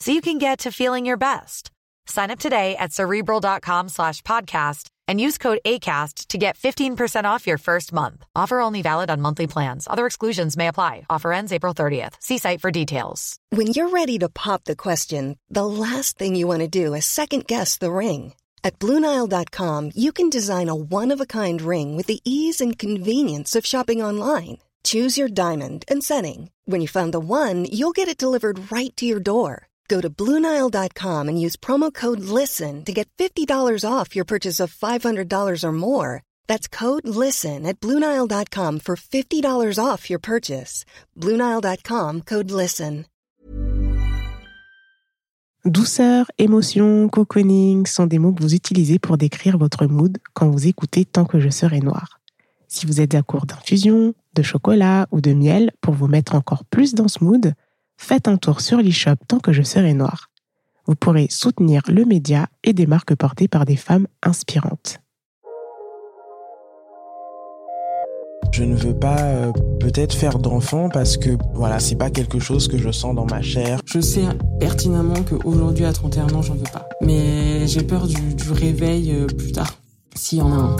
so you can get to feeling your best. Sign up today at cerebral.com slash podcast and use code ACAST to get 15% off your first month. Offer only valid on monthly plans. Other exclusions may apply. Offer ends April 30th. See site for details. When you're ready to pop the question, the last thing you want to do is second guess the ring. At Bluenile.com, you can design a one of a kind ring with the ease and convenience of shopping online. Choose your diamond and setting. When you find the one, you'll get it delivered right to your door. Go to Bluenile.com and use promo code LISTEN to get $50 off your purchase of $500 or more. That's code LISTEN at Bluenile.com for $50 off your purchase. Bluenile.com code LISTEN. Douceur, émotion, cocooning sont des mots que vous utilisez pour décrire votre mood quand vous écoutez Tant que je serai noir. Si vous êtes à court d'infusion, de chocolat ou de miel pour vous mettre encore plus dans ce mood, faites un tour sur l'e-shop Tant que je serai noir. Vous pourrez soutenir le média et des marques portées par des femmes inspirantes. Je ne veux pas euh, peut-être faire d'enfant parce que voilà, c'est pas quelque chose que je sens dans ma chair. Je sais pertinemment qu'aujourd'hui à 31 ans, j'en veux pas. Mais j'ai peur du, du réveil euh, plus tard, s'il y en a un.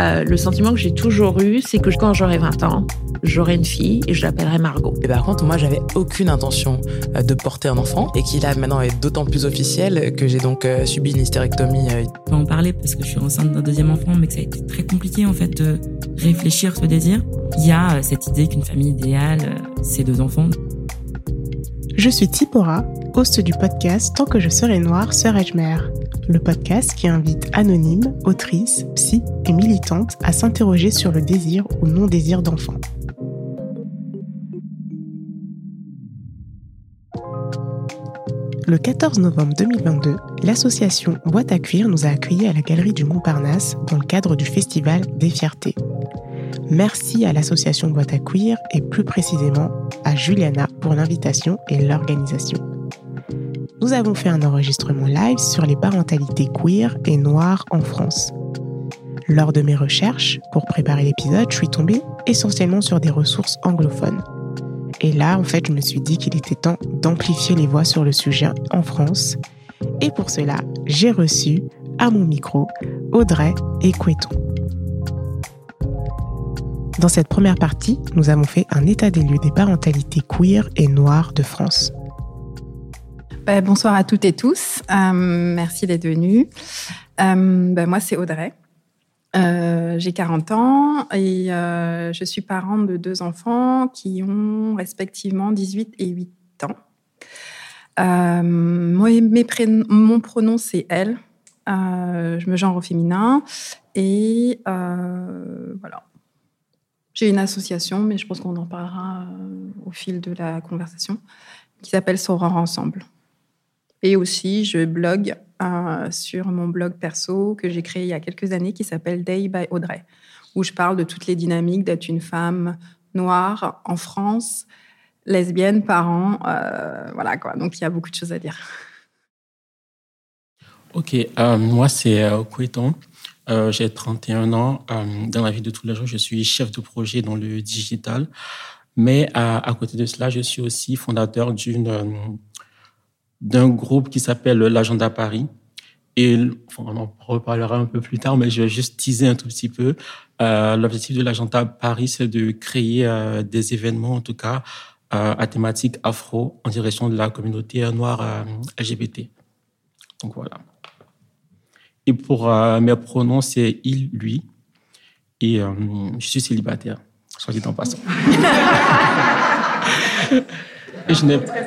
Euh, le sentiment que j'ai toujours eu, c'est que quand j'aurai 20 ans, j'aurai une fille et je l'appellerai Margot. Et par contre, moi, j'avais aucune intention euh, de porter un enfant et qui là maintenant est d'autant plus officiel que j'ai donc euh, subi une hystérectomie. euh, Je peux en parler parce que je suis enceinte d'un deuxième enfant, mais que ça a été très compliqué en fait de réfléchir ce désir. Il y a euh, cette idée qu'une famille idéale, euh, c'est deux enfants. Je suis Tipora, host du podcast Tant que je serai noire, serai-je mère? Le podcast qui invite anonymes, autrices, psy et militantes à s'interroger sur le désir ou non-désir d'enfant. Le 14 novembre 2022, l'association Boîte à cuire nous a accueillis à la galerie du Montparnasse dans le cadre du festival des fiertés. Merci à l'association Boîte à cuire et plus précisément à Juliana pour l'invitation et l'organisation. Nous avons fait un enregistrement live sur les parentalités queer et noires en France. Lors de mes recherches pour préparer l'épisode, je suis tombée essentiellement sur des ressources anglophones. Et là, en fait, je me suis dit qu'il était temps d'amplifier les voix sur le sujet en France. Et pour cela, j'ai reçu à mon micro Audrey et Coueton. Dans cette première partie, nous avons fait un état des lieux des parentalités queer et noires de France. Bah, bonsoir à toutes et tous. Euh, merci d'être venus. Euh, bah, moi, c'est Audrey. Euh, J'ai 40 ans et euh, je suis parent de deux enfants qui ont respectivement 18 et 8 ans. Euh, mon pronom, c'est elle. Je me genre au féminin. Et voilà. J'ai une association, mais je pense qu'on en parlera au fil de la conversation, qui s'appelle Soror Ensemble. Et aussi, je blogue euh, sur mon blog perso que j'ai créé il y a quelques années qui s'appelle Day by Audrey, où je parle de toutes les dynamiques d'être une femme noire en France, lesbienne, parent. euh, voilà quoi. Donc il y a beaucoup de choses à dire. Ok, euh, moi c'est euh, Koueton. Euh, J'ai 31 ans. Dans la vie de tous les jours, je suis chef de projet dans le digital. Mais à, côté de cela, je suis aussi fondateur d'une d'un groupe qui s'appelle l'Agenda Paris. Et enfin, on en reparlera un peu plus tard, mais je vais juste teaser un tout petit peu. Euh, L'objectif de l'Agenda Paris, c'est de créer euh, des événements, en tout cas, euh, à thématique afro en direction de la communauté noire LGBT. Donc voilà. Et pour mes pronoms, c'est il, lui. Et je suis célibataire, soit dit en passant. Et je n'ai Très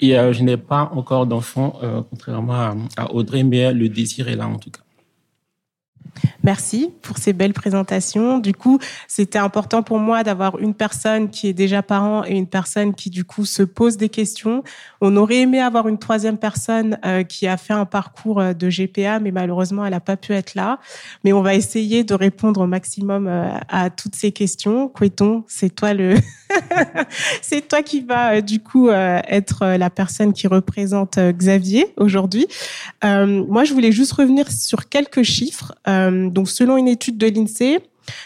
et, euh, je n'ai pas encore d'enfant, euh, contrairement à, à Audrey, mais le désir est là en tout cas. Merci pour ces belles présentations. Du coup, c'était important pour moi d'avoir une personne qui est déjà parent et une personne qui, du coup, se pose des questions. On aurait aimé avoir une troisième personne euh, qui a fait un parcours euh, de GPA, mais malheureusement, elle n'a pas pu être là. Mais on va essayer de répondre au maximum euh, à toutes ces questions. Quéton, c'est toi le, c'est toi qui va, du coup, être la personne qui représente Xavier aujourd'hui. moi, je voulais juste revenir sur quelques chiffres. Donc, selon une étude de l'INSEE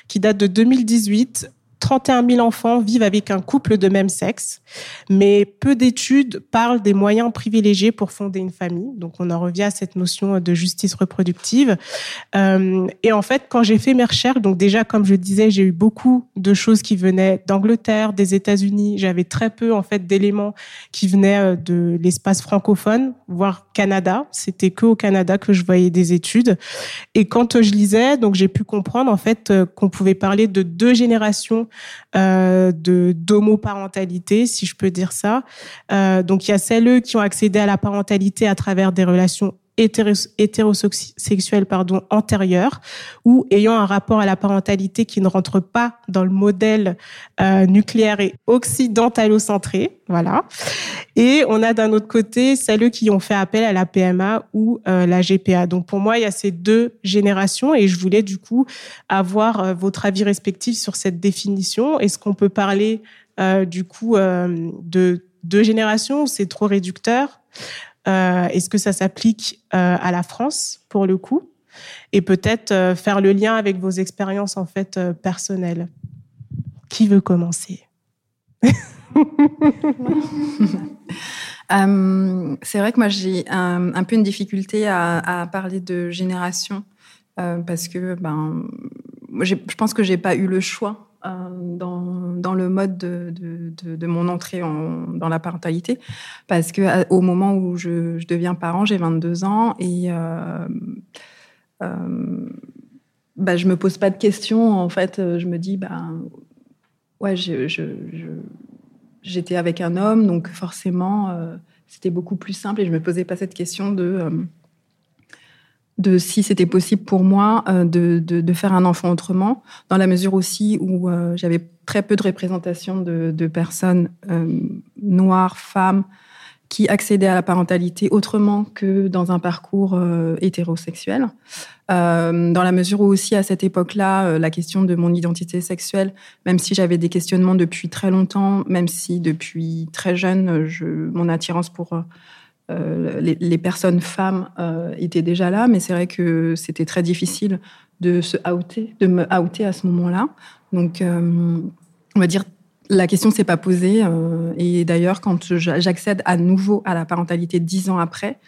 qui date de 2018, 31 000 enfants vivent avec un couple de même sexe, mais peu d'études parlent des moyens privilégiés pour fonder une famille. Donc, on en revient à cette notion de justice reproductive. Euh, et en fait, quand j'ai fait mes recherches, donc déjà, comme je disais, j'ai eu beaucoup de choses qui venaient d'Angleterre, des États-Unis. J'avais très peu, en fait, d'éléments qui venaient euh, de l'espace francophone, voire Canada. C'était que au Canada que je voyais des études. Et quand je lisais, donc j'ai pu comprendre, en fait, euh, qu'on pouvait parler de deux générations euh, de d'homoparentalité, si je peux dire ça. Euh, donc il y a celles qui ont accédé à la parentalité à travers des relations hétérosexuels pardon antérieurs ou ayant un rapport à la parentalité qui ne rentre pas dans le modèle euh, nucléaire et occidentalocentré. Voilà. Et on a d'un autre côté celles qui ont fait appel à la PMA ou euh, la GPA donc pour moi il y a ces deux générations et je voulais du coup avoir euh, votre avis respectif sur cette définition. Est-ce qu'on peut parler euh, du coup de deux générations c'est trop réducteur? euh, est-ce que ça s'applique euh, à la France pour le coup? Et peut-être euh, faire le lien avec vos expériences en fait personnelles. Qui veut commencer? C'est vrai que moi j'ai un, peu une difficulté à, parler de génération parce que ben, je pense que j'ai pas eu le choix euh, dans, le mode de, de, mon entrée en, dans la parentalité. Parce que au moment où je, deviens parent, j'ai 22 ans et euh, euh, bah, je me pose pas de questions. En fait, je me dis, bah, ouais, j'étais avec un homme, donc forcément, euh, c'était beaucoup plus simple et je me posais pas cette question de de si c'était possible pour moi euh, de, de, faire un enfant autrement, dans la mesure aussi où euh, j'avais très peu de représentation de, personnes euh, noires, femmes, qui accédaient à la parentalité autrement que dans un parcours hétérosexuel. dans la mesure où aussi à cette époque-là, la question de mon identité sexuelle, même si j'avais des questionnements depuis très longtemps, même si depuis très jeune, je, mon attirance pour euh, les, personnes femmes euh, étaient déjà là, mais c'est vrai que c'était très difficile de se outer, de me outer à ce moment-là. Donc, euh, on va dire, la question s'est pas posée. et d'ailleurs, quand j'accède à nouveau à la parentalité dix ans après,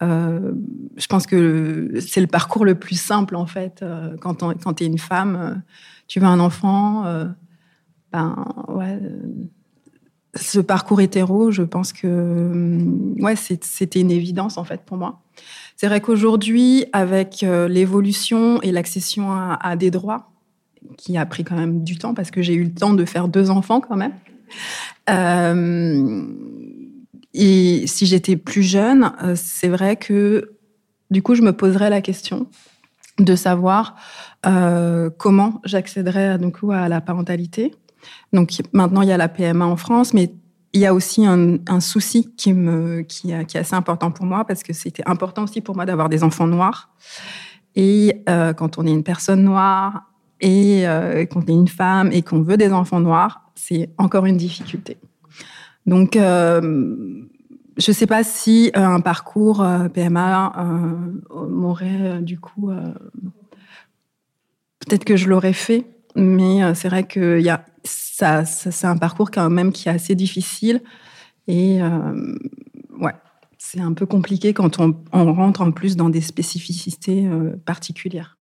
je pense que c'est le parcours le plus simple en fait. quand tu es une femme, tu veux un enfant, ben ouais ce parcours hétéro, je pense que hum, ouais, c'était une évidence en fait pour moi. C'est vrai qu'aujourd'hui, avec euh, l'évolution et l'accession à, des droits, qui a pris quand même du temps parce que j'ai eu le temps de faire deux enfants quand même. Euh, et si j'étais plus jeune, euh, c'est vrai que du coup, je me poserais la question de savoir comment j'accéderais donc à la parentalité donc maintenant, il y a la PMA en France, mais il y a aussi un, souci qui, est assez important pour moi parce que c'était important aussi pour moi d'avoir des enfants noirs. Et euh, quand on est une personne noire et euh, quand on est une femme et qu'on veut des enfants noirs, c'est encore une difficulté. Donc, euh, je ne sais pas si un parcours PMA m'aurait du coup... Peut-être que je l'aurais fait, mais c'est vrai qu'il y a ça, c'est un parcours quand même qui est assez difficile. Et euh, ouais, c'est un peu compliqué quand on, rentre en plus dans des spécificités euh, particulières.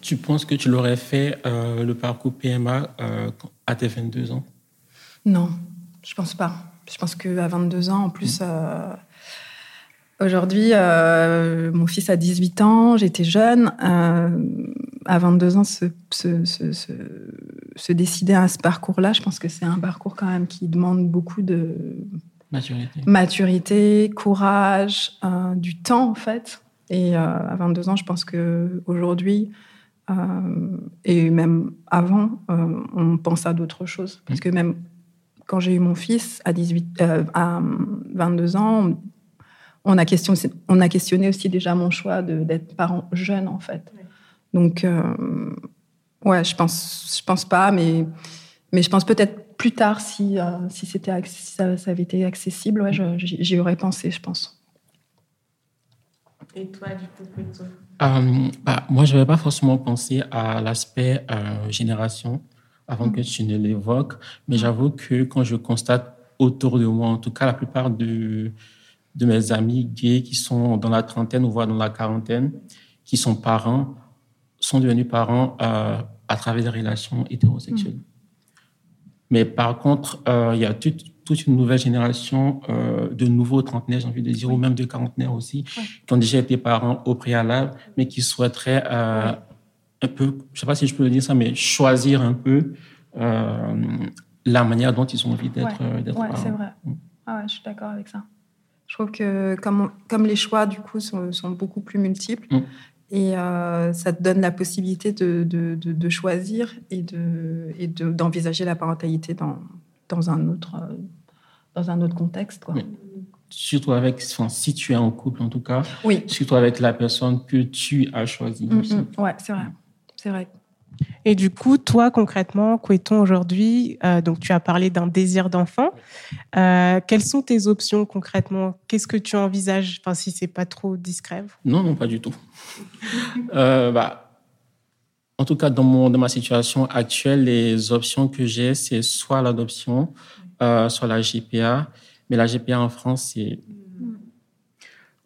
Tu penses que tu l'aurais fait euh, le parcours PMA à tes 22 ans? Non, je pense pas. Je pense qu'à 22 ans, en plus, aujourd'hui, mon fils a 18 ans, j'étais jeune à 22 ans se, se, se, se, décider à ce parcours-là, je pense que c'est un parcours quand même qui demande beaucoup de maturité, maturité courage, euh, du temps en fait. Et à 22 ans, je pense que aujourd'hui et même avant, on pense à d'autres choses. Parce que même quand j'ai eu mon fils à 18, à 22 ans, on a questionné, on a questionné aussi déjà mon choix d'être parent jeune en fait. Donc ouais, je pense, je pense pas, mais mais je pense peut-être plus tard si si c'était ça, ça, avait été accessible, ouais, j'y aurais pensé, je pense. Et toi, du coup, plutôt euh, bah, Moi, je n'avais pas forcément pensé à l'aspect euh, génération avant que tu ne l'évoques, mais j'avoue que quand je constate autour de moi, en tout cas la plupart de, de mes amis gays qui sont dans la trentaine ou voire dans la quarantaine, qui sont parents, sont devenus parents euh, à travers des relations hétérosexuelles. Mais par contre, il y a toute toute une nouvelle génération euh, de nouveaux trentenaires, j'ai envie de dire, ou même de quarantenaires aussi, qui ont déjà été parents au préalable, mais qui souhaiteraient euh, un peu, je ne sais pas si je peux le dire ça, mais choisir un peu euh, la manière dont ils ont envie d'être ouais. parents. c'est vrai. Mm. Ah ouais, je suis d'accord avec ça. Je trouve que comme, comme les choix, du coup, sont, sont beaucoup plus multiples, mm. Et ça te donne la possibilité de, de, de, choisir et d'envisager la parentalité dans, dans un autre, euh, dans un autre contexte. Quoi. surtout avec, enfin, si tu es en couple en tout cas, oui. surtout avec la personne que tu as choisie. Mm, mm. ouais, c'est vrai. C'est vrai. Et du coup, toi, concrètement, Coueton, aujourd'hui, euh, donc tu as parlé d'un désir d'enfant. Euh, quelles sont tes options concrètement? Qu'est-ce que tu envisages? Enfin, si c'est pas trop discret. Non, non, pas du tout. bah, en tout cas, dans, mon, dans ma situation actuelle, les options que j'ai, c'est soit l'adoption, euh, soit la GPA. Mais la GPA en France, c'est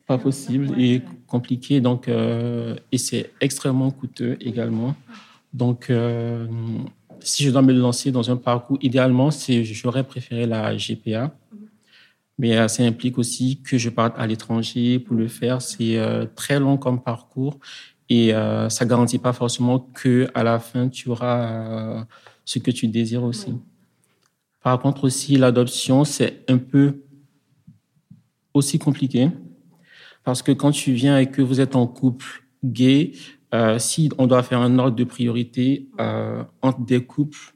pas possible et compliqué. Donc, euh, et c'est extrêmement coûteux également. Donc, euh, si je dois me lancer dans un parcours, idéalement, j'aurais préféré la GPA. Mais ça implique aussi que je parte à l'étranger pour le faire. C'est très long comme parcours et euh, ça garantit pas forcément que à la fin tu auras euh, ce que tu désires aussi. Par contre aussi l'adoption c'est un peu aussi compliqué parce que quand tu viens et que vous êtes en couple gay, euh, si on doit faire un ordre de priorité euh, entre des couples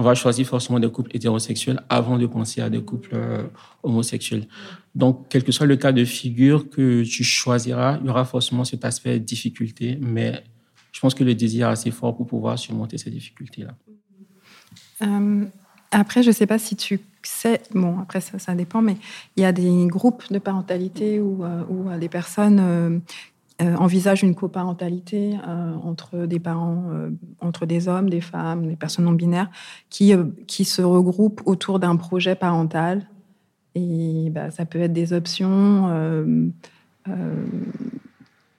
on va choisir forcément des couples hétérosexuels avant de penser à des couples euh, homosexuels. Donc, quel que soit le cas de figure que tu choisiras, il y aura forcément cet aspect de difficulté, mais je pense que le désir est assez fort pour pouvoir surmonter ces difficultés-là. Après, je ne sais pas si tu sais, bon, après ça, ça dépend, mais il y a des groupes de parentalité où des personnes euh, envisage une coparentalité euh, entre des parents, euh, entre des hommes, des femmes, des personnes non binaires, qui, qui se regroupent autour d'un projet parental. Et bah, ça peut être des options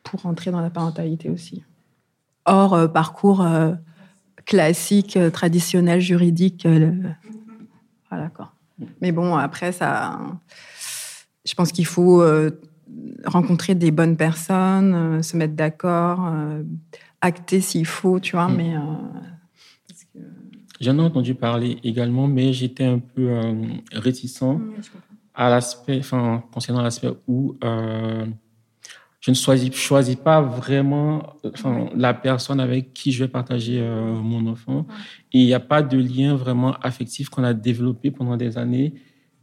pour entrer dans la parentalité aussi. Hors parcours classique, traditionnel, juridique. Voilà quoi. Mais bon, après, ça, je pense qu'il faut rencontrer des bonnes personnes, euh, se mettre d'accord, euh, acter s'il faut, tu vois, mm. mais... Euh, J'en ai entendu parler également, mais j'étais un peu réticent mm, à l'aspect, enfin, concernant l'aspect où je ne choisis, choisis pas vraiment enfin, la personne avec qui je vais partager mon enfant. Et il n'y a pas de lien vraiment affectif qu'on a développé pendant des années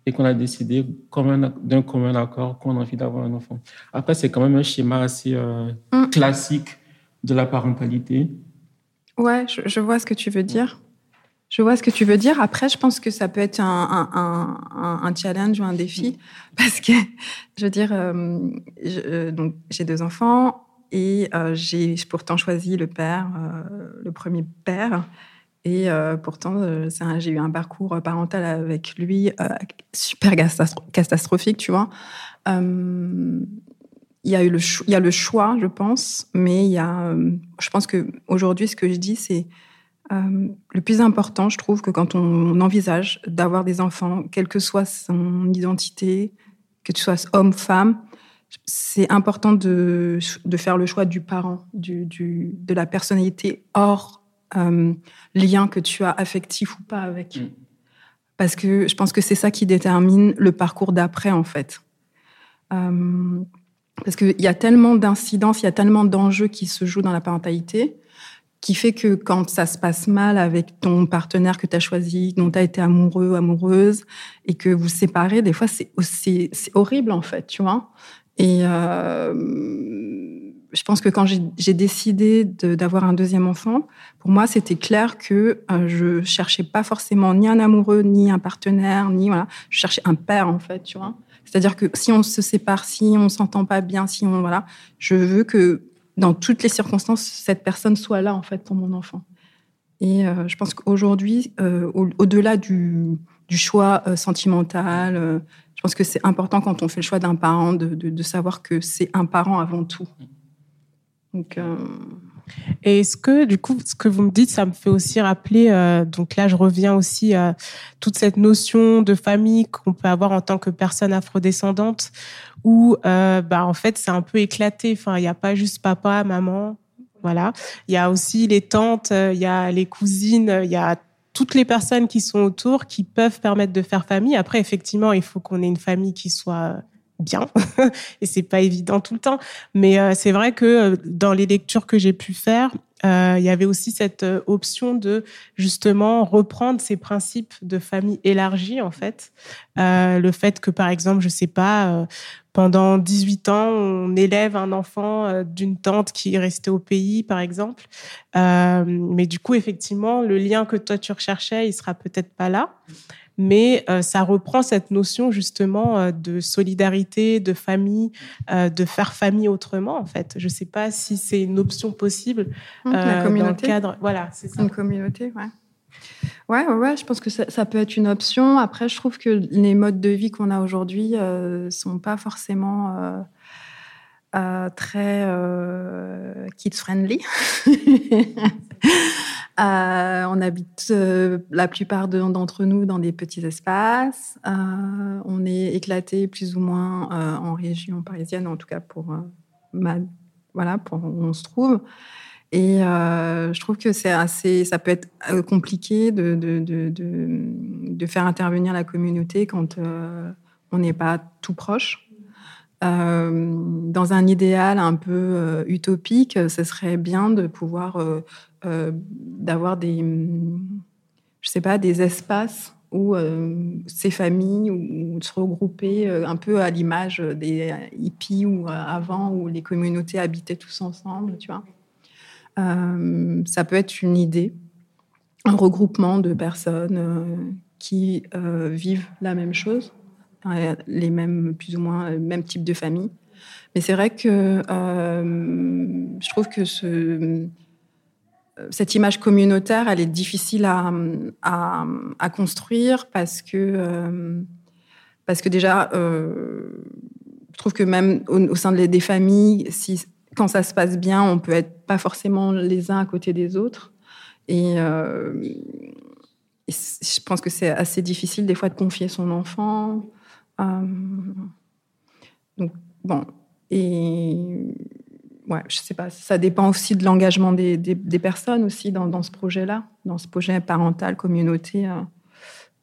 et qu'on a décidé d'un commun accord qu'on a envie d'avoir un enfant. Après, c'est quand même un schéma assez euh, mm. classique de la parentalité. Ouais, je, vois ce que tu veux dire. Je vois ce que tu veux dire. Après, je pense que ça peut être un, un, un, challenge ou un défi parce que, je veux dire, euh, euh, donc j'ai deux enfants et j'ai pourtant choisi le père, le premier père. Et euh, pourtant, euh, j'ai eu un parcours parental avec lui euh, super catastrophique, tu vois. il y a le, choix, je pense, mais y a, je pense que aujourd'hui, ce que je dis, c'est le plus important, je trouve, que quand on envisage d'avoir des enfants, quelle que soit son identité, que tu sois homme, femme, c'est important de, faire le choix du parent, de la personnalité hors euh, lien que tu as affectif ou pas avec. Mm. Parce que je pense que c'est ça qui détermine le parcours d'après, en fait. Euh, parce qu'il y a tellement d'incidences, il y a tellement d'enjeux qui se jouent dans la parentalité, qui fait que quand ça se passe mal avec ton partenaire que tu as choisi, dont tu as été amoureux, amoureuse, et que vous séparez, des fois, c'est horrible, en fait, tu vois. Et euh, je pense que quand j'ai décidé d'avoir un deuxième enfant, pour moi, c'était clair que euh, je cherchais pas forcément ni un amoureux, ni un partenaire, ni voilà, je cherchais un père, en fait, tu vois. C'est-à-dire que si on se sépare, si on s'entend pas bien, si on voilà, je veux que dans toutes les circonstances, cette personne soit là en fait pour mon enfant. Et euh, je pense qu'aujourd'hui, euh, au-delà du, choix euh, sentimental, je pense que c'est important quand on fait le choix d'un parent de, de, savoir que c'est un parent avant tout. Donc et est-ce que, du coup, ce que vous me dites, ça me fait aussi rappeler, euh, donc là, je reviens aussi à toute cette notion de famille qu'on peut avoir en tant que personne afrodescendante, où, euh, bah, en fait, c'est un peu éclaté. Enfin, il n'y a pas juste papa, maman, voilà. Il y a aussi les tantes, euh, il y a les cousines, il y a toutes les personnes qui sont autour qui peuvent permettre de faire famille. Après, effectivement, il faut qu'on ait une famille qui soit bien et c'est pas évident tout le temps. Mais euh, c'est vrai que euh, dans les lectures que j'ai pu faire euh, il y avait aussi cette option de justement reprendre ces principes de famille élargie en fait. Le fait que par exemple je sais pas pendant 18 ans on élève un enfant d'une tante qui est restée au pays par exemple. Mais du coup effectivement le lien que toi tu recherchais il sera peut-être pas là mais euh, ça reprend cette notion justement euh, de solidarité, de famille, euh, de faire famille autrement en fait. Je ne sais pas si c'est une option possible la communauté. dans le cadre. Voilà, c'est ça. Une communauté, ouais. Ouais, ouais, ouais, je pense que ça, ça, peut être une option. Après, je trouve que les modes de vie qu'on a aujourd'hui ne sont pas forcément très kids-friendly. Euh, on habite euh, la plupart d'entre nous dans des petits espaces. Euh, on est éclaté plus ou moins en région parisienne, en tout cas pour voilà pour où on se trouve. Et je trouve que c'est assez, ça peut être compliqué de, faire intervenir la communauté quand on n'est pas tout proche. Dans un idéal un peu utopique, ce serait bien de pouvoir euh, d'avoir des, je sais pas, des espaces où euh, ces familles se regrouper euh, un peu à l'image des hippies ou avant où les communautés habitaient tous ensemble, tu vois. ça peut être une idée, un regroupement de personnes qui vivent la même chose, les mêmes, plus ou moins, même type de famille. Mais c'est vrai que je trouve que ce, cette image communautaire, elle est difficile à, à, construire parce que, euh, parce que déjà, euh, je trouve que même au, sein des familles, si, quand ça se passe bien, on peut être pas forcément les uns à côté des autres. Et, euh, je pense que c'est assez difficile des fois de confier son enfant. Donc, bon. Et ouais, je sais pas, ça dépend aussi de l'engagement des, des, personnes aussi dans, dans ce projet-là, dans ce projet parental, communauté. Euh,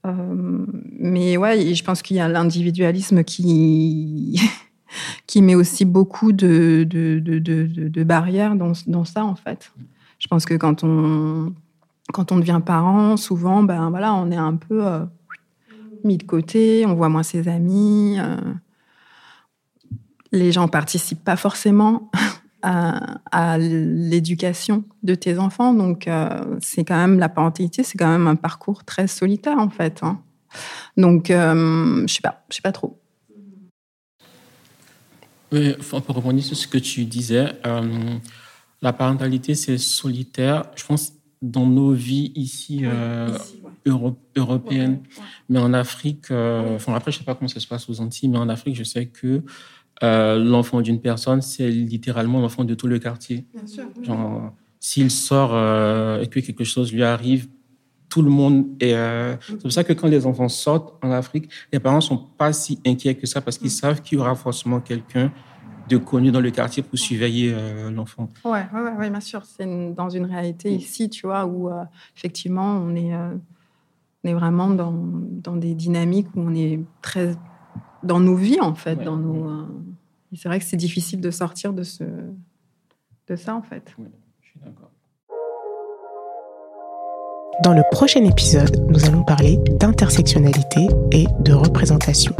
euh, mais ouais, je pense qu'il y a l'individualisme qui, qui met aussi beaucoup de, de, de, barrières dans, dans ça, en fait. Je pense que quand on, quand on devient parent, souvent, ben voilà, on est un peu euh, mis de côté, on voit moins ses amis. les gens participent pas forcément à, l'éducation de tes enfants. Donc, euh, c'est quand même la parentalité, c'est quand même un parcours très solitaire en fait. Hein. Donc, euh, je sais pas, je sais pas trop. Oui, pour rebondir sur ce que tu disais, euh, la parentalité c'est solitaire. Je pense dans nos vies ici, européennes, mais en Afrique, enfin après je sais pas comment ça se passe aux Antilles, mais en Afrique je sais que euh, l'enfant d'une personne, c'est littéralement l'enfant de tout le quartier. s'il sort euh, et que quelque chose lui arrive, tout le monde est. Euh, c'est pour ça que quand les enfants sortent en Afrique, les parents sont pas si inquiets que ça parce qu'ils mm. savent qu'il y aura forcément quelqu'un de connu dans le quartier pour surveiller l'enfant. Ouais, ouais, ouais, bien sûr. C'est dans une réalité ici, tu vois, où effectivement on est, on est vraiment dans, dans, des dynamiques où on est très dans nos vies, en fait, dans nos, Et c'est vrai que c'est difficile de sortir de, ce, de ça, en fait. Oui, je suis d'accord. Dans le prochain épisode, nous allons parler d'intersectionnalité et de représentation.